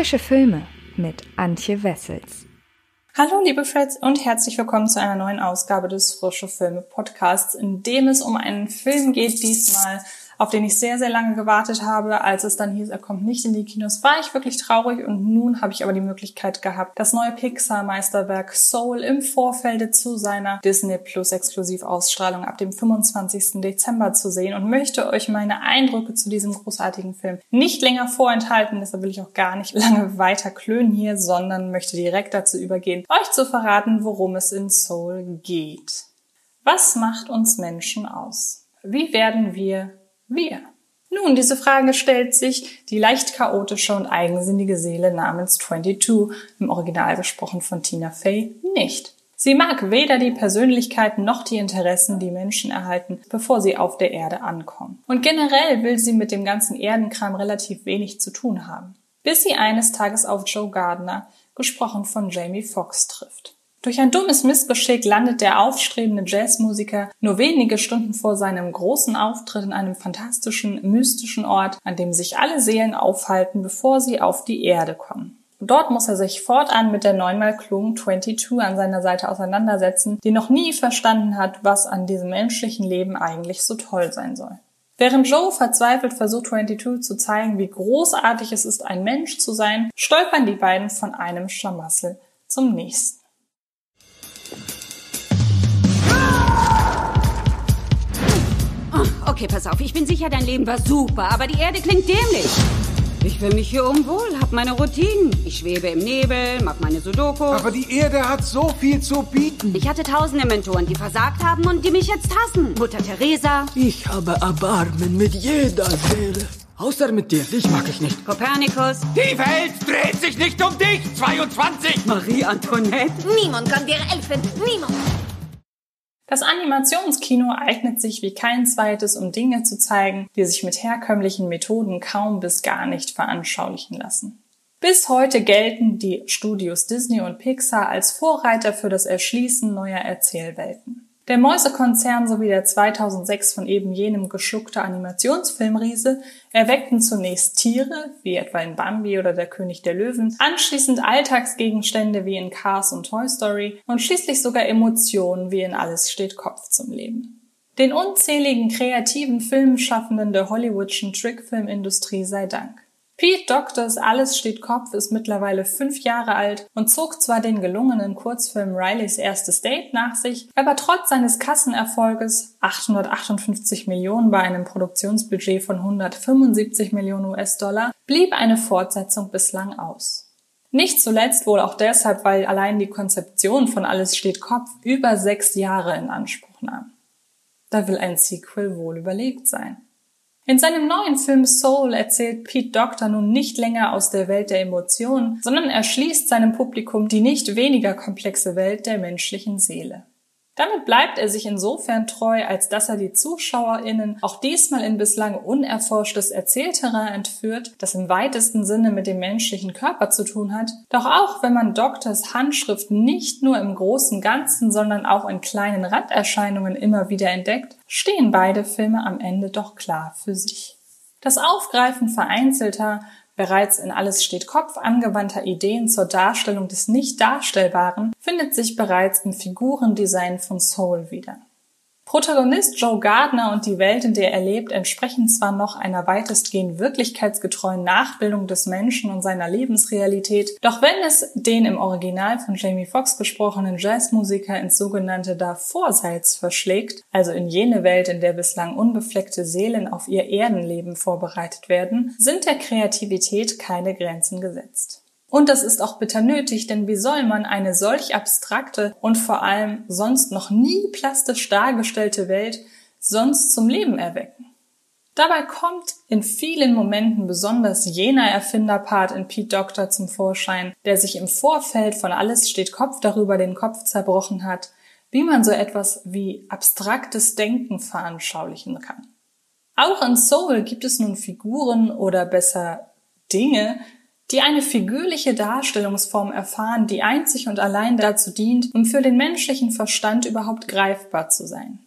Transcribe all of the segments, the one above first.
Frische Filme mit Antje Wessels. Hallo liebe Freds und herzlich willkommen zu einer neuen Ausgabe des Frische Filme Podcasts, in dem es um einen Film geht, diesmal auf den ich sehr, sehr lange gewartet habe. Als es dann hieß, er kommt nicht in die Kinos, war ich wirklich traurig und nun habe ich aber die Möglichkeit gehabt, das neue Pixar-Meisterwerk Soul im Vorfeld zu seiner Disney Plus Exklusivausstrahlung ab dem 25. Dezember zu sehen und möchte euch meine Eindrücke zu diesem großartigen Film nicht länger vorenthalten. Deshalb will ich auch gar nicht lange weiter klönen hier, sondern möchte direkt dazu übergehen, euch zu verraten, worum es in Soul geht. Was macht uns Menschen aus? Wie werden wir wir? Nun, diese Frage stellt sich die leicht chaotische und eigensinnige Seele namens 22, im Original gesprochen von Tina Fey, nicht. Sie mag weder die Persönlichkeiten noch die Interessen, die Menschen erhalten, bevor sie auf der Erde ankommen. Und generell will sie mit dem ganzen Erdenkram relativ wenig zu tun haben. Bis sie eines Tages auf Joe Gardner, gesprochen von Jamie Foxx, trifft. Durch ein dummes Missgeschick landet der aufstrebende Jazzmusiker nur wenige Stunden vor seinem großen Auftritt in einem fantastischen, mystischen Ort, an dem sich alle Seelen aufhalten, bevor sie auf die Erde kommen. Dort muss er sich fortan mit der neunmal klugen 22 an seiner Seite auseinandersetzen, die noch nie verstanden hat, was an diesem menschlichen Leben eigentlich so toll sein soll. Während Joe verzweifelt versucht 22 zu zeigen, wie großartig es ist, ein Mensch zu sein, stolpern die beiden von einem Schlamassel zum nächsten. Okay, pass auf, ich bin sicher, dein Leben war super, aber die Erde klingt dämlich. Ich fühle mich hier unwohl, hab meine Routinen. Ich schwebe im Nebel, mach meine Sudoku. Aber die Erde hat so viel zu bieten. Ich hatte tausende Mentoren, die versagt haben und die mich jetzt hassen. Mutter Teresa. Ich habe Erbarmen mit jeder Seele. Außer mit dir, dich mag ich nicht. Kopernikus. Die Welt dreht sich nicht um dich, 22. Marie Antoinette. Niemand kann dir helfen, niemand. Das Animationskino eignet sich wie kein zweites, um Dinge zu zeigen, die sich mit herkömmlichen Methoden kaum bis gar nicht veranschaulichen lassen. Bis heute gelten die Studios Disney und Pixar als Vorreiter für das Erschließen neuer Erzählwelten. Der Mäusekonzern sowie der 2006 von eben jenem geschluckte Animationsfilmriese erweckten zunächst Tiere, wie etwa in Bambi oder der König der Löwen, anschließend Alltagsgegenstände wie in Cars und Toy Story und schließlich sogar Emotionen wie in Alles steht Kopf zum Leben. Den unzähligen kreativen Filmschaffenden der Hollywoodschen Trickfilmindustrie sei Dank. Pete Doctors Alles steht Kopf ist mittlerweile fünf Jahre alt und zog zwar den gelungenen Kurzfilm Rileys erstes Date nach sich, aber trotz seines Kassenerfolges 858 Millionen bei einem Produktionsbudget von 175 Millionen US-Dollar blieb eine Fortsetzung bislang aus. Nicht zuletzt wohl auch deshalb, weil allein die Konzeption von Alles steht Kopf über sechs Jahre in Anspruch nahm. Da will ein Sequel wohl überlegt sein. In seinem neuen Film Soul erzählt Pete Doctor nun nicht länger aus der Welt der Emotionen, sondern erschließt seinem Publikum die nicht weniger komplexe Welt der menschlichen Seele. Damit bleibt er sich insofern treu, als dass er die ZuschauerInnen auch diesmal in bislang unerforschtes Erzählterrain entführt, das im weitesten Sinne mit dem menschlichen Körper zu tun hat. Doch auch wenn man Doktors Handschrift nicht nur im großen Ganzen, sondern auch in kleinen Randerscheinungen immer wieder entdeckt, stehen beide Filme am Ende doch klar für sich. Das Aufgreifen vereinzelter, bereits in Alles steht Kopf angewandter Ideen zur Darstellung des Nicht-Darstellbaren findet sich bereits im Figurendesign von Soul wieder. Protagonist Joe Gardner und die Welt, in der er lebt, entsprechen zwar noch einer weitestgehend wirklichkeitsgetreuen Nachbildung des Menschen und seiner Lebensrealität, doch wenn es den im Original von Jamie Foxx gesprochenen Jazzmusiker ins sogenannte Davorseits verschlägt, also in jene Welt, in der bislang unbefleckte Seelen auf ihr Erdenleben vorbereitet werden, sind der Kreativität keine Grenzen gesetzt. Und das ist auch bitter nötig, denn wie soll man eine solch abstrakte und vor allem sonst noch nie plastisch dargestellte Welt sonst zum Leben erwecken? Dabei kommt in vielen Momenten besonders jener Erfinderpart in Pete Doctor zum Vorschein, der sich im Vorfeld von alles steht Kopf darüber den Kopf zerbrochen hat, wie man so etwas wie abstraktes Denken veranschaulichen kann. Auch in Soul gibt es nun Figuren oder besser Dinge, die eine figürliche Darstellungsform erfahren, die einzig und allein dazu dient, um für den menschlichen Verstand überhaupt greifbar zu sein.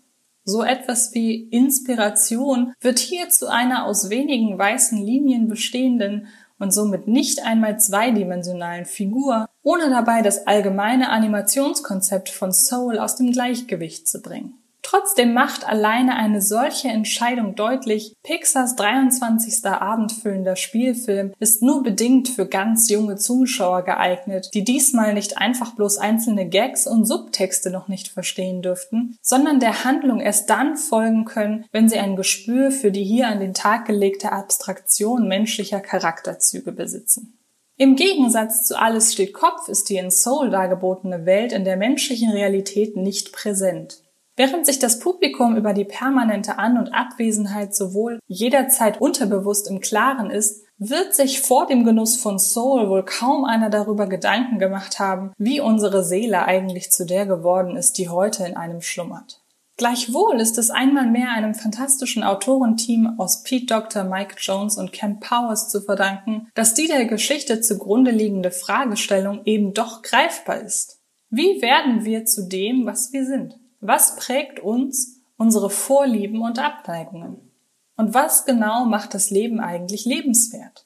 So etwas wie Inspiration wird hier zu einer aus wenigen weißen Linien bestehenden und somit nicht einmal zweidimensionalen Figur, ohne dabei das allgemeine Animationskonzept von Soul aus dem Gleichgewicht zu bringen. Trotzdem macht alleine eine solche Entscheidung deutlich, Pixars 23. abendfüllender Spielfilm ist nur bedingt für ganz junge Zuschauer geeignet, die diesmal nicht einfach bloß einzelne Gags und Subtexte noch nicht verstehen dürften, sondern der Handlung erst dann folgen können, wenn sie ein Gespür für die hier an den Tag gelegte Abstraktion menschlicher Charakterzüge besitzen. Im Gegensatz zu Alles steht Kopf ist die in Soul dargebotene Welt in der menschlichen Realität nicht präsent. Während sich das Publikum über die permanente An- und Abwesenheit sowohl jederzeit unterbewusst im Klaren ist, wird sich vor dem Genuss von Soul wohl kaum einer darüber Gedanken gemacht haben, wie unsere Seele eigentlich zu der geworden ist, die heute in einem schlummert. Gleichwohl ist es einmal mehr einem fantastischen Autorenteam aus Pete Doctor, Mike Jones und Ken Powers zu verdanken, dass die der Geschichte zugrunde liegende Fragestellung eben doch greifbar ist. Wie werden wir zu dem, was wir sind? Was prägt uns, unsere Vorlieben und Abneigungen? Und was genau macht das Leben eigentlich lebenswert?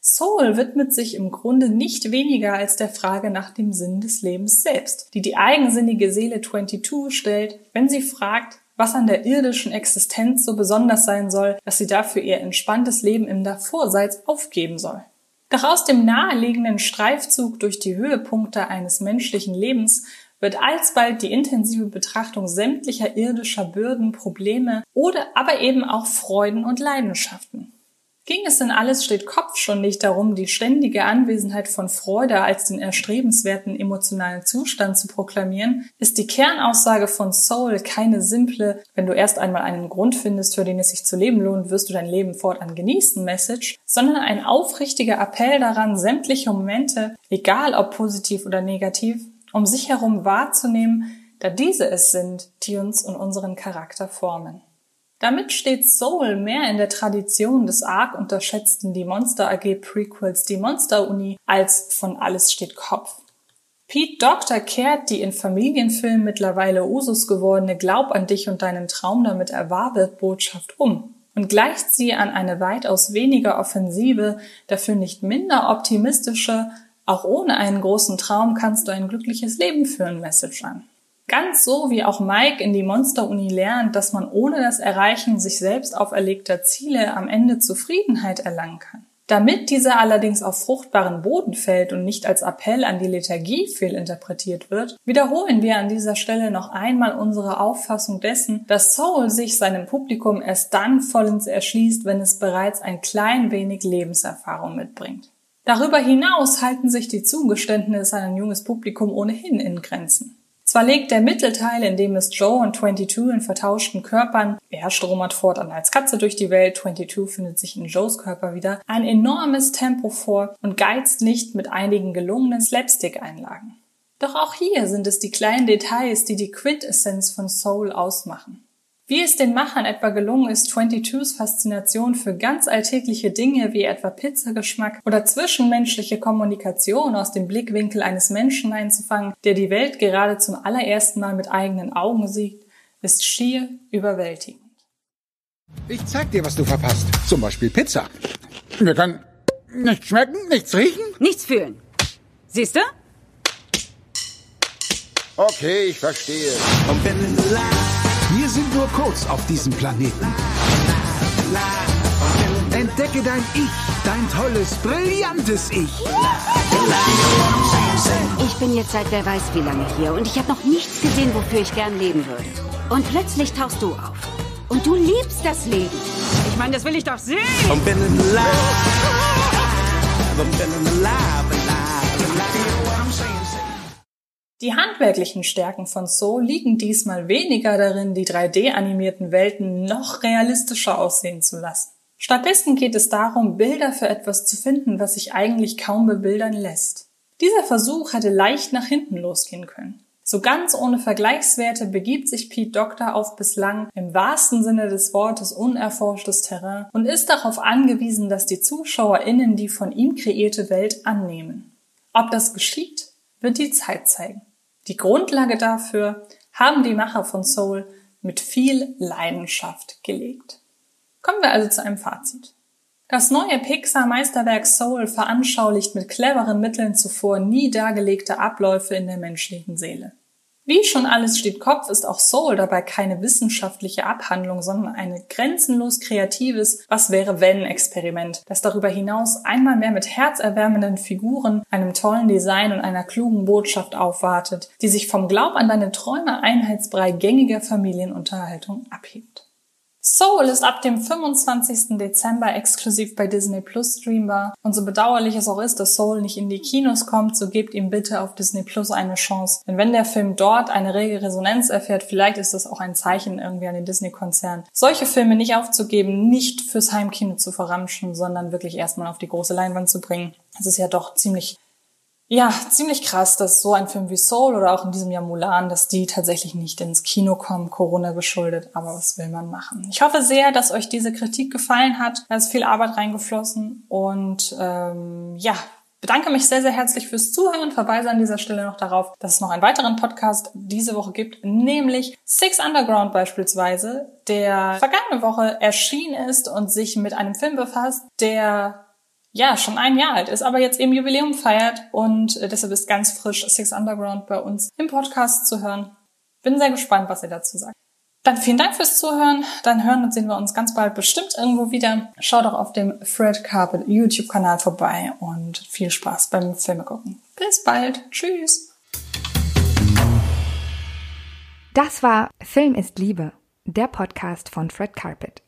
Soul widmet sich im Grunde nicht weniger als der Frage nach dem Sinn des Lebens selbst, die die eigensinnige Seele 22 stellt, wenn sie fragt, was an der irdischen Existenz so besonders sein soll, dass sie dafür ihr entspanntes Leben im Davorseits aufgeben soll. Doch aus dem naheliegenden Streifzug durch die Höhepunkte eines menschlichen Lebens wird alsbald die intensive Betrachtung sämtlicher irdischer Bürden, Probleme oder aber eben auch Freuden und Leidenschaften. Ging es in alles steht Kopf schon nicht darum, die ständige Anwesenheit von Freude als den erstrebenswerten emotionalen Zustand zu proklamieren, ist die Kernaussage von Soul keine simple, wenn du erst einmal einen Grund findest, für den es sich zu leben lohnt, wirst du dein Leben fortan genießen Message, sondern ein aufrichtiger Appell daran, sämtliche Momente, egal ob positiv oder negativ, um sich herum wahrzunehmen, da diese es sind, die uns und unseren Charakter formen. Damit steht Soul mehr in der Tradition des arg unterschätzten Die Monster AG Prequels Die Monster Uni als von Alles steht Kopf. Pete Doctor kehrt die in Familienfilmen mittlerweile Usus gewordene Glaub an dich und deinen Traum damit erwarbe Botschaft um und gleicht sie an eine weitaus weniger offensive, dafür nicht minder optimistische, auch ohne einen großen Traum kannst du ein glückliches Leben führen, Message an. Ganz so wie auch Mike in die Monster-Uni lernt, dass man ohne das Erreichen sich selbst auferlegter Ziele am Ende Zufriedenheit erlangen kann. Damit dieser allerdings auf fruchtbaren Boden fällt und nicht als Appell an die Lethargie fehlinterpretiert wird, wiederholen wir an dieser Stelle noch einmal unsere Auffassung dessen, dass Soul sich seinem Publikum erst dann vollends erschließt, wenn es bereits ein klein wenig Lebenserfahrung mitbringt. Darüber hinaus halten sich die Zugeständnisse an ein junges Publikum ohnehin in Grenzen. Zwar legt der Mittelteil, in dem es Joe und 22 in vertauschten Körpern, er stromert fortan als Katze durch die Welt, 22 findet sich in Joes Körper wieder, ein enormes Tempo vor und geizt nicht mit einigen gelungenen Slapstick-Einlagen. Doch auch hier sind es die kleinen Details, die die Quintessenz von Soul ausmachen. Wie es den Machern etwa gelungen ist, 22s Faszination für ganz alltägliche Dinge wie etwa Pizzageschmack oder zwischenmenschliche Kommunikation aus dem Blickwinkel eines Menschen einzufangen, der die Welt gerade zum allerersten Mal mit eigenen Augen sieht, ist schier überwältigend. Ich zeig dir, was du verpasst. Zum Beispiel Pizza. Wir können nichts schmecken, nichts riechen. Nichts fühlen. Siehst du? Okay, ich verstehe. Wir sind nur kurz auf diesem Planeten. Entdecke dein Ich, dein tolles, brillantes Ich. Ich bin jetzt seit wer weiß wie lange hier und ich habe noch nichts gesehen, wofür ich gern leben würde. Und plötzlich tauchst du auf. Und du liebst das Leben. Ich meine, das will ich doch sehen. Die handwerklichen Stärken von So liegen diesmal weniger darin, die 3D-animierten Welten noch realistischer aussehen zu lassen. Stattdessen geht es darum, Bilder für etwas zu finden, was sich eigentlich kaum bebildern lässt. Dieser Versuch hätte leicht nach hinten losgehen können. So ganz ohne Vergleichswerte begibt sich Pete Doctor auf bislang im wahrsten Sinne des Wortes unerforschtes Terrain und ist darauf angewiesen, dass die ZuschauerInnen die von ihm kreierte Welt annehmen. Ob das geschieht, wird die Zeit zeigen. Die Grundlage dafür haben die Macher von Soul mit viel Leidenschaft gelegt. Kommen wir also zu einem Fazit. Das neue Pixar-Meisterwerk Soul veranschaulicht mit cleveren Mitteln zuvor nie dargelegte Abläufe in der menschlichen Seele. Wie schon alles steht Kopf, ist auch Soul dabei keine wissenschaftliche Abhandlung, sondern ein grenzenlos kreatives Was wäre wenn Experiment, das darüber hinaus einmal mehr mit herzerwärmenden Figuren, einem tollen Design und einer klugen Botschaft aufwartet, die sich vom Glaub an deine Träume Einheitsbrei gängiger Familienunterhaltung abhebt. Soul ist ab dem 25. Dezember exklusiv bei Disney Plus streambar. Und so bedauerlich es auch ist, dass Soul nicht in die Kinos kommt, so gebt ihm bitte auf Disney Plus eine Chance. Denn wenn der Film dort eine rege Resonanz erfährt, vielleicht ist das auch ein Zeichen irgendwie an den Disney-Konzern, solche Filme nicht aufzugeben, nicht fürs Heimkino zu verramschen, sondern wirklich erstmal auf die große Leinwand zu bringen. Es ist ja doch ziemlich ja, ziemlich krass, dass so ein Film wie Soul oder auch in diesem Jahr Mulan, dass die tatsächlich nicht ins Kino kommen, Corona geschuldet. Aber was will man machen? Ich hoffe sehr, dass euch diese Kritik gefallen hat. Da ist viel Arbeit reingeflossen und ähm, ja, bedanke mich sehr, sehr herzlich fürs Zuhören und verweise an dieser Stelle noch darauf, dass es noch einen weiteren Podcast diese Woche gibt, nämlich Six Underground beispielsweise, der vergangene Woche erschienen ist und sich mit einem Film befasst, der ja, schon ein Jahr alt ist, aber jetzt eben Jubiläum feiert und äh, deshalb ist ganz frisch Six Underground bei uns im Podcast zu hören. Bin sehr gespannt, was ihr dazu sagt. Dann vielen Dank fürs Zuhören. Dann hören und sehen wir uns ganz bald bestimmt irgendwo wieder. Schaut auch auf dem Fred Carpet YouTube-Kanal vorbei und viel Spaß beim Filme gucken. Bis bald. Tschüss. Das war Film ist Liebe, der Podcast von Fred Carpet.